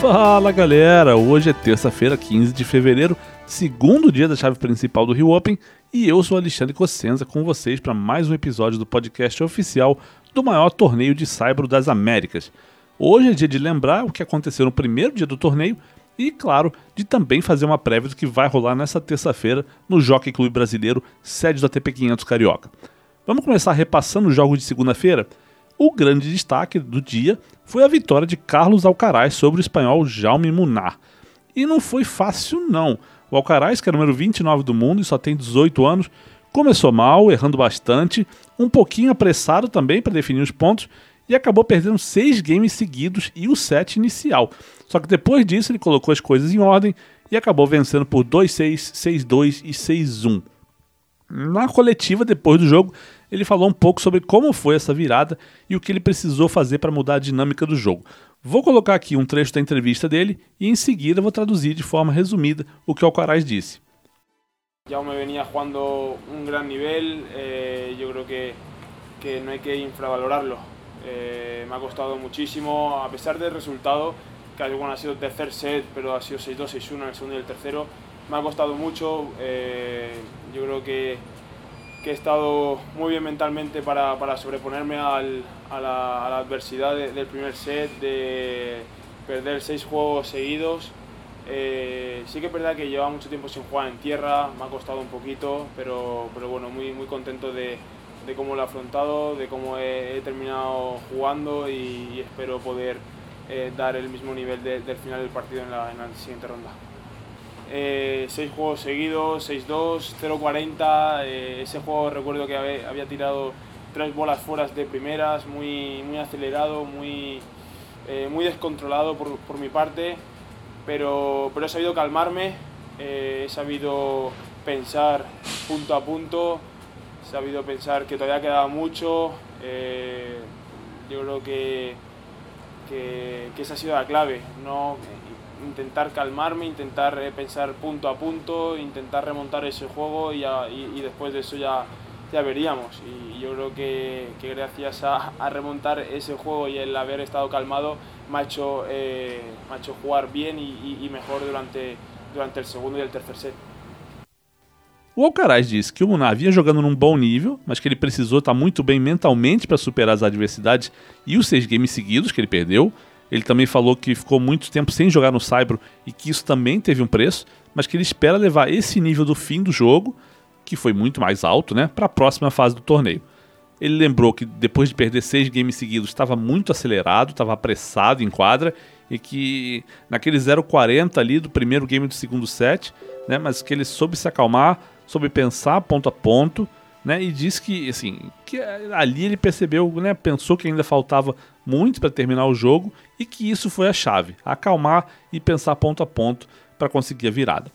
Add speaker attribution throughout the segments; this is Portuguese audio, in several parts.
Speaker 1: Fala galera, hoje é terça-feira, 15 de fevereiro, segundo dia da chave principal do Rio Open, e eu sou Alexandre Cossenza com vocês para mais um episódio do podcast oficial do maior torneio de Saibro das Américas. Hoje é dia de lembrar o que aconteceu no primeiro dia do torneio e, claro, de também fazer uma prévia do que vai rolar nessa terça-feira no Jockey Clube Brasileiro, sede do ATP 500 Carioca. Vamos começar repassando os jogos de segunda-feira? O grande destaque do dia foi a vitória de Carlos Alcaraz sobre o espanhol Jaume Munar. E não foi fácil não. O Alcaraz, que é o número 29 do mundo e só tem 18 anos, começou mal, errando bastante, um pouquinho apressado também para definir os pontos e acabou perdendo seis games seguidos e o set inicial. Só que depois disso ele colocou as coisas em ordem e acabou vencendo por 2-6, 6-2 e 6-1. Na coletiva depois do jogo, ele falou um pouco sobre como foi essa virada e o que ele precisou fazer para mudar a dinâmica do jogo. Vou colocar aqui um trecho da entrevista dele e em seguida vou traduzir de forma resumida o que Alcaraz disse.
Speaker 2: Jaume venía jugando un gran nivel, eh, yo creo que, que no hay que infravalorarlo. Eh, me ha costado muchísimo, a pesar del resultado, que bueno, ha sido el tercer set, pero ha sido 6-2, 6-1 en el segundo y el tercero, me ha costado mucho. Eh, yo creo que, que, he estado muy bien mentalmente para, para sobreponerme al, a, la, a, la, adversidad de, del primer set, de perder seis juegos seguidos. Eh, sí que es verdad que lleva mucho tiempo sin jugar en tierra, me ha costado un poquito, pero, pero bueno, muy, muy contento de, de cómo lo he afrontado, de cómo he, he terminado jugando y, y espero poder eh, dar el mismo nivel de, del final del partido en la, en la siguiente ronda. Eh, seis juegos seguidos, 6-2, 0-40. Eh, ese juego recuerdo que había, había, tirado tres bolas fuera de primeras, muy, muy acelerado, muy, eh, muy descontrolado por, por, mi parte, pero, pero he sabido calmarme, eh, he sabido pensar punto a punto, he sabido pensar que todavía quedaba mucho. Eh, yo creo que, que, que esa ha sido la clave. No, intentar calmarme, intentar eh, pensar punto a punto, intentar remontar ese juego y, ya, y, y después de eso ya, ya veríamos. Y yo creo que, que gracias a, a, remontar ese juego y el haber estado calmado me ha hecho, eh, me ha hecho jugar bien y, y, mejor durante, durante el segundo y el tercer set.
Speaker 1: O Alcaraz disse que o Munar vinha jogando num bom nível, mas que ele precisou estar muito bem mentalmente para superar as adversidades e os seis games seguidos que ele perdeu, ele também falou que ficou muito tempo sem jogar no Saibro e que isso também teve um preço, mas que ele espera levar esse nível do fim do jogo, que foi muito mais alto, né, para a próxima fase do torneio. Ele lembrou que depois de perder seis games seguidos estava muito acelerado, estava apressado em quadra e que naquele 0,40 ali do primeiro game do segundo set, né, mas que ele soube se acalmar, soube pensar ponto a ponto né? E disse que, assim, que ali ele percebeu, né? Pensou que ainda faltava muito para terminar o jogo e que isso foi a chave, acalmar e pensar ponto a ponto para conseguir a virada.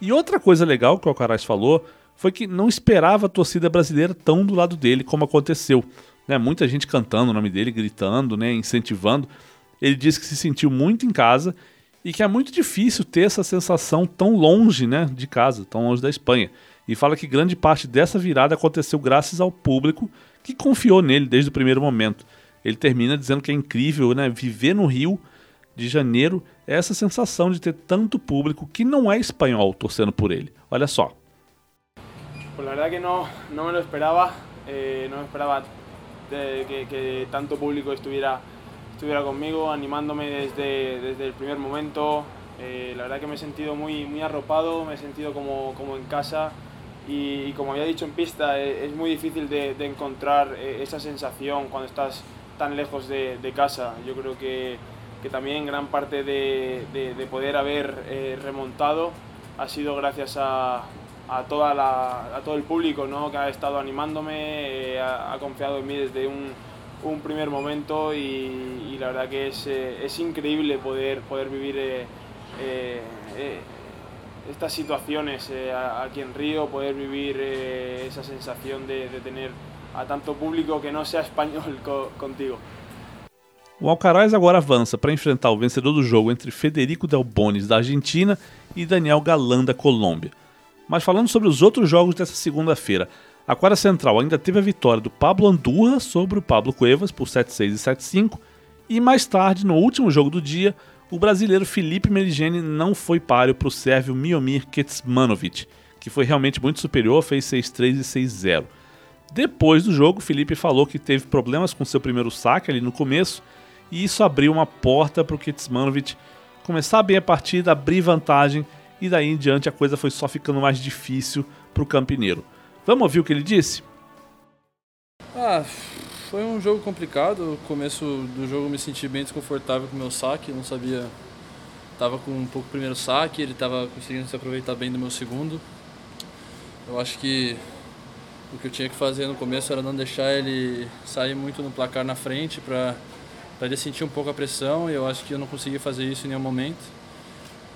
Speaker 1: E outra coisa legal que o Alcaraz falou foi que não esperava a torcida brasileira tão do lado dele como aconteceu. Né? Muita gente cantando o nome dele, gritando, né? incentivando. Ele disse que se sentiu muito em casa e que é muito difícil ter essa sensação tão longe né, de casa, tão longe da Espanha e fala que grande parte dessa virada aconteceu graças ao público que confiou nele desde o primeiro momento. Ele termina dizendo que é incrível né, viver no Rio de Janeiro, é essa sensação de ter tanto público que não é espanhol torcendo por ele. Olha só.
Speaker 2: Pues la verdad que no, no me lo esperaba, eh, no me esperaba de, que, que, tanto público estuviera, estuviera conmigo, animándome desde, desde el primer momento. Eh, la verdad que me he sentido muy, muy arropado, me he sentido como, como en casa. Y, y, como había dicho en pista, eh, es muy difícil de, encontrar eh, esa sensación cuando estás tan lejos de, casa. Yo creo que, que, también gran parte de, de poder haber eh, remontado ha sido gracias a, a, toda la, a todo el público ¿no? que ha estado animándome, eh, ha, confiado en mí desde un, un primer momento y, la verdad que es, eh, es increíble poder, poder vivir estas situaciones eh, aquí en Río, poder vivir eh, esa sensación de, de, tener a tanto público que não seja espanhol co contigo.
Speaker 1: O Alcaraz agora avança para enfrentar o vencedor do jogo entre Federico Del Bonis da Argentina e Daniel Galan da Colômbia. Mas falando sobre os outros jogos dessa segunda-feira, a quadra central ainda teve a vitória do Pablo Andurra sobre o Pablo Cuevas por 7-6 e 7-5, e mais tarde, no último jogo do dia, o brasileiro Felipe Meligeni não foi páreo para o sérvio Miomir Kecmanovic, que foi realmente muito superior, fez 6-3 e 6-0. Depois do jogo, Felipe falou que teve problemas com seu primeiro saque ali no começo, e isso abriu uma porta para o Kecmanovic começar bem a partida, abrir vantagem, e daí em diante a coisa foi só ficando mais difícil para o campineiro. Vamos ouvir o que ele disse?
Speaker 3: Ah, foi um jogo complicado. No começo do jogo me senti bem desconfortável com o meu saque, não sabia. Tava com um pouco primeiro saque, ele estava conseguindo se aproveitar bem do meu segundo. Eu acho que o que eu tinha que fazer no começo era não deixar ele sair muito no placar na frente para ele sentir um pouco a pressão e eu acho que eu não consegui fazer isso em nenhum momento.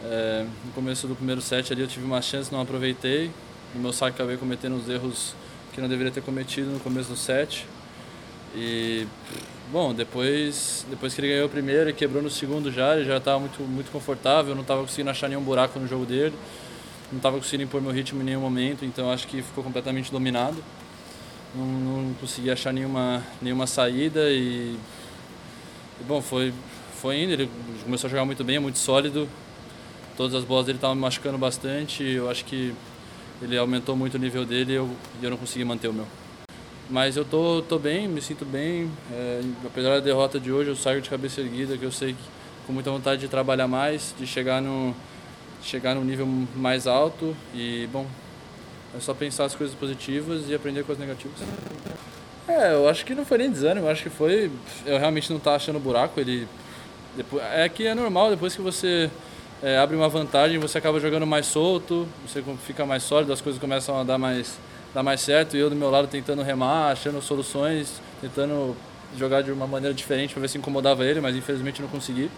Speaker 3: É, no começo do primeiro set ali eu tive uma chance, não aproveitei. No meu saque acabei cometendo os erros que não deveria ter cometido no começo do set. E, bom, depois, depois que ele ganhou o primeiro e quebrou no segundo já, ele já estava muito, muito confortável, não estava conseguindo achar nenhum buraco no jogo dele, não estava conseguindo impor meu ritmo em nenhum momento, então acho que ficou completamente dominado. Não, não consegui achar nenhuma, nenhuma saída e, e, bom, foi, foi indo, ele começou a jogar muito bem, é muito sólido, todas as bolas dele estavam me machucando bastante, eu acho que ele aumentou muito o nível dele e eu, eu não consegui manter o meu. Mas eu tô, tô bem, me sinto bem. É, apesar da derrota de hoje, eu saio de cabeça erguida, que eu sei que com muita vontade de trabalhar mais, de chegar no chegar num nível mais alto e bom, é só pensar as coisas positivas e aprender com as negativas. É, eu acho que não foi nem desânimo, eu acho que foi eu realmente não estava achando buraco, ele depois, é que é normal depois que você é, abre uma vantagem, você acaba jogando mais solto, você fica mais sólido, as coisas começam a dar mais dar mais certo e eu do meu lado tentando remar, achando soluções, tentando jogar de uma maneira diferente para ver se incomodava ele, mas infelizmente não consegui.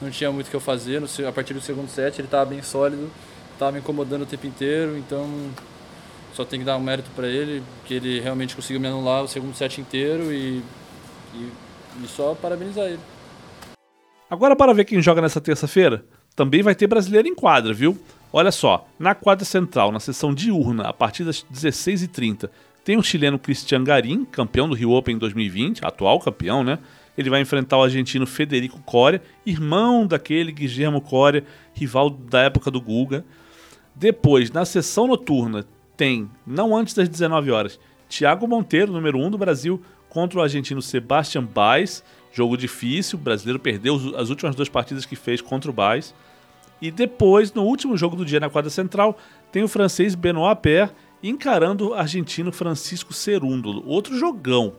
Speaker 3: Não tinha muito o que eu fazer. A partir do segundo set ele estava bem sólido, estava me incomodando o tempo inteiro, então só tem que dar um mérito para ele, que ele realmente conseguiu me anular o segundo set inteiro e, e, e só parabenizar ele.
Speaker 1: Agora para ver quem joga nessa terça-feira, também vai ter brasileiro em quadra, viu? Olha só, na quadra central, na sessão diurna, a partir das 16h30, tem o chileno Cristian Garim, campeão do Rio Open 2020, atual campeão, né? Ele vai enfrentar o argentino Federico Coria, irmão daquele Guillermo Coria, rival da época do Guga. Depois, na sessão noturna, tem, não antes das 19 horas, Thiago Monteiro, número 1 um do Brasil, contra o argentino Sebastian Baez. Jogo difícil, o brasileiro perdeu as últimas duas partidas que fez contra o Baez. E depois, no último jogo do dia na quadra central, tem o francês Benoit Paire encarando o argentino Francisco Cerundo. Outro jogão.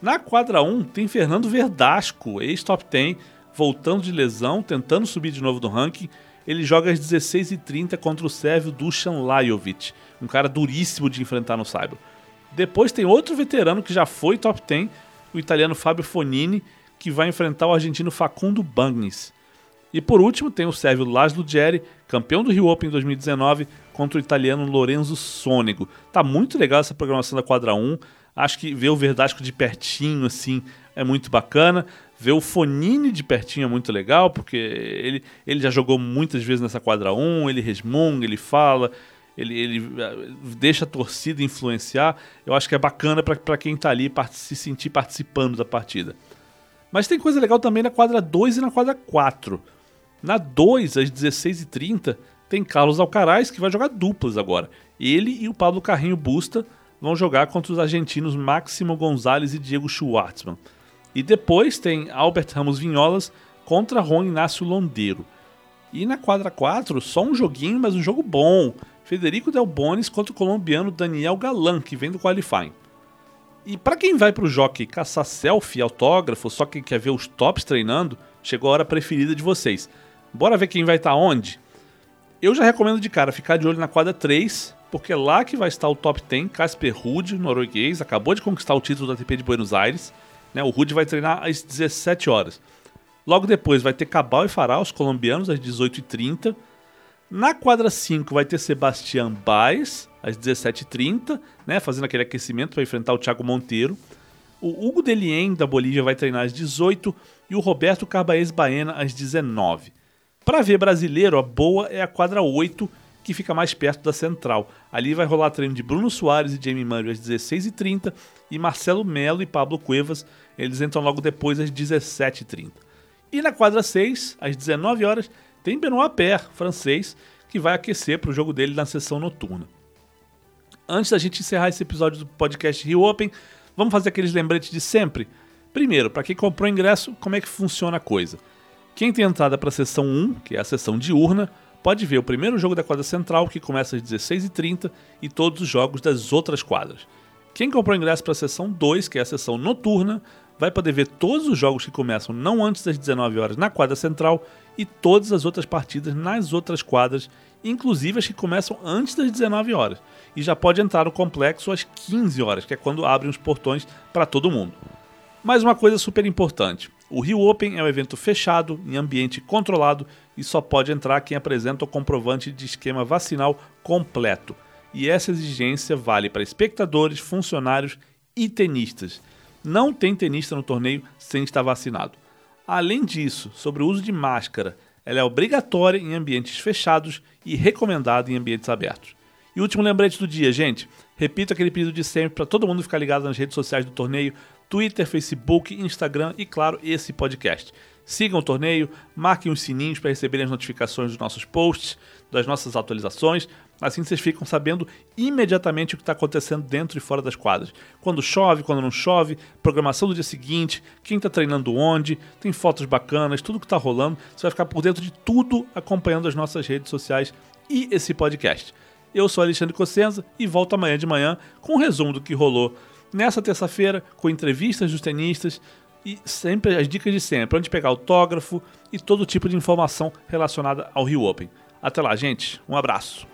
Speaker 1: Na quadra 1 tem Fernando Verdasco, ex-top 10, voltando de lesão, tentando subir de novo no ranking. Ele joga às 16h30 contra o sérvio Dusan Lajovic, um cara duríssimo de enfrentar no Saibro. Depois tem outro veterano que já foi top 10, o italiano Fábio Fonini, que vai enfrentar o argentino Facundo Bagnis. E por último, tem o sérvio Laszlo Geri, campeão do Rio Open em 2019, contra o italiano Lorenzo Sonego. Tá muito legal essa programação da quadra 1. Acho que ver o Verdasco de pertinho assim é muito bacana. Ver o Fonini de pertinho é muito legal, porque ele, ele já jogou muitas vezes nessa quadra 1, ele resmunga, ele fala, ele, ele eh, deixa a torcida influenciar. Eu acho que é bacana para quem está ali se sentir participando da partida. Mas tem coisa legal também na quadra 2 e na quadra 4. Na 2, às 16h30, tem Carlos Alcaraz, que vai jogar duplas agora. Ele e o Pablo Carrinho Busta vão jogar contra os argentinos Máximo Gonzalez e Diego Schwartzman. E depois tem Albert Ramos Vinholas contra Juan Inácio Londeiro. E na quadra 4, só um joguinho, mas um jogo bom. Federico Del Bonis contra o colombiano Daniel Galan, que vem do qualifying. E para quem vai para o jockey caçar selfie, autógrafo, só quem quer ver os tops treinando, chegou a hora preferida de vocês. Bora ver quem vai estar tá onde? Eu já recomendo de cara ficar de olho na quadra 3, porque é lá que vai estar o top 10, Casper Ruud, norueguês, acabou de conquistar o título da ATP de Buenos Aires. Né? O Ruud vai treinar às 17 horas. Logo depois vai ter Cabal e Farah, os colombianos, às 18h30. Na quadra 5 vai ter Sebastián Baez, às 17h30, né? fazendo aquele aquecimento para enfrentar o Thiago Monteiro. O Hugo Delien, da Bolívia, vai treinar às 18 e o Roberto Carbaez Baena às 19 para ver brasileiro, a boa é a quadra 8, que fica mais perto da central. Ali vai rolar treino de Bruno Soares e Jamie Murray às 16h30 e Marcelo Melo e Pablo Cuevas, eles entram logo depois às 17h30. E na quadra 6, às 19 horas, tem Benoit Paire, francês, que vai aquecer para o jogo dele na sessão noturna. Antes da gente encerrar esse episódio do podcast Rio Open, vamos fazer aqueles lembretes de sempre. Primeiro, para quem comprou ingresso, como é que funciona a coisa? Quem tem entrada para a sessão 1, que é a sessão diurna, pode ver o primeiro jogo da quadra central, que começa às 16h30, e todos os jogos das outras quadras. Quem comprou ingresso para a sessão 2, que é a sessão noturna, vai poder ver todos os jogos que começam não antes das 19 horas na quadra central e todas as outras partidas nas outras quadras, inclusive as que começam antes das 19 horas. E já pode entrar no complexo às 15 horas, que é quando abrem os portões para todo mundo. Mais uma coisa super importante: o Rio Open é um evento fechado, em ambiente controlado e só pode entrar quem apresenta o comprovante de esquema vacinal completo. E essa exigência vale para espectadores, funcionários e tenistas. Não tem tenista no torneio sem estar vacinado. Além disso, sobre o uso de máscara, ela é obrigatória em ambientes fechados e recomendada em ambientes abertos. E último lembrete do dia, gente. Repito aquele pedido de sempre para todo mundo ficar ligado nas redes sociais do torneio: Twitter, Facebook, Instagram e, claro, esse podcast. Sigam o torneio, marquem os sininhos para receberem as notificações dos nossos posts, das nossas atualizações. Assim vocês ficam sabendo imediatamente o que está acontecendo dentro e fora das quadras. Quando chove, quando não chove, programação do dia seguinte, quem está treinando onde, tem fotos bacanas, tudo que está rolando. Você vai ficar por dentro de tudo acompanhando as nossas redes sociais e esse podcast. Eu sou Alexandre Cossenza e volto amanhã de manhã com um resumo do que rolou nessa terça-feira, com entrevistas dos tenistas e sempre as dicas de sempre, onde pegar autógrafo e todo tipo de informação relacionada ao Rio Open. Até lá, gente. Um abraço.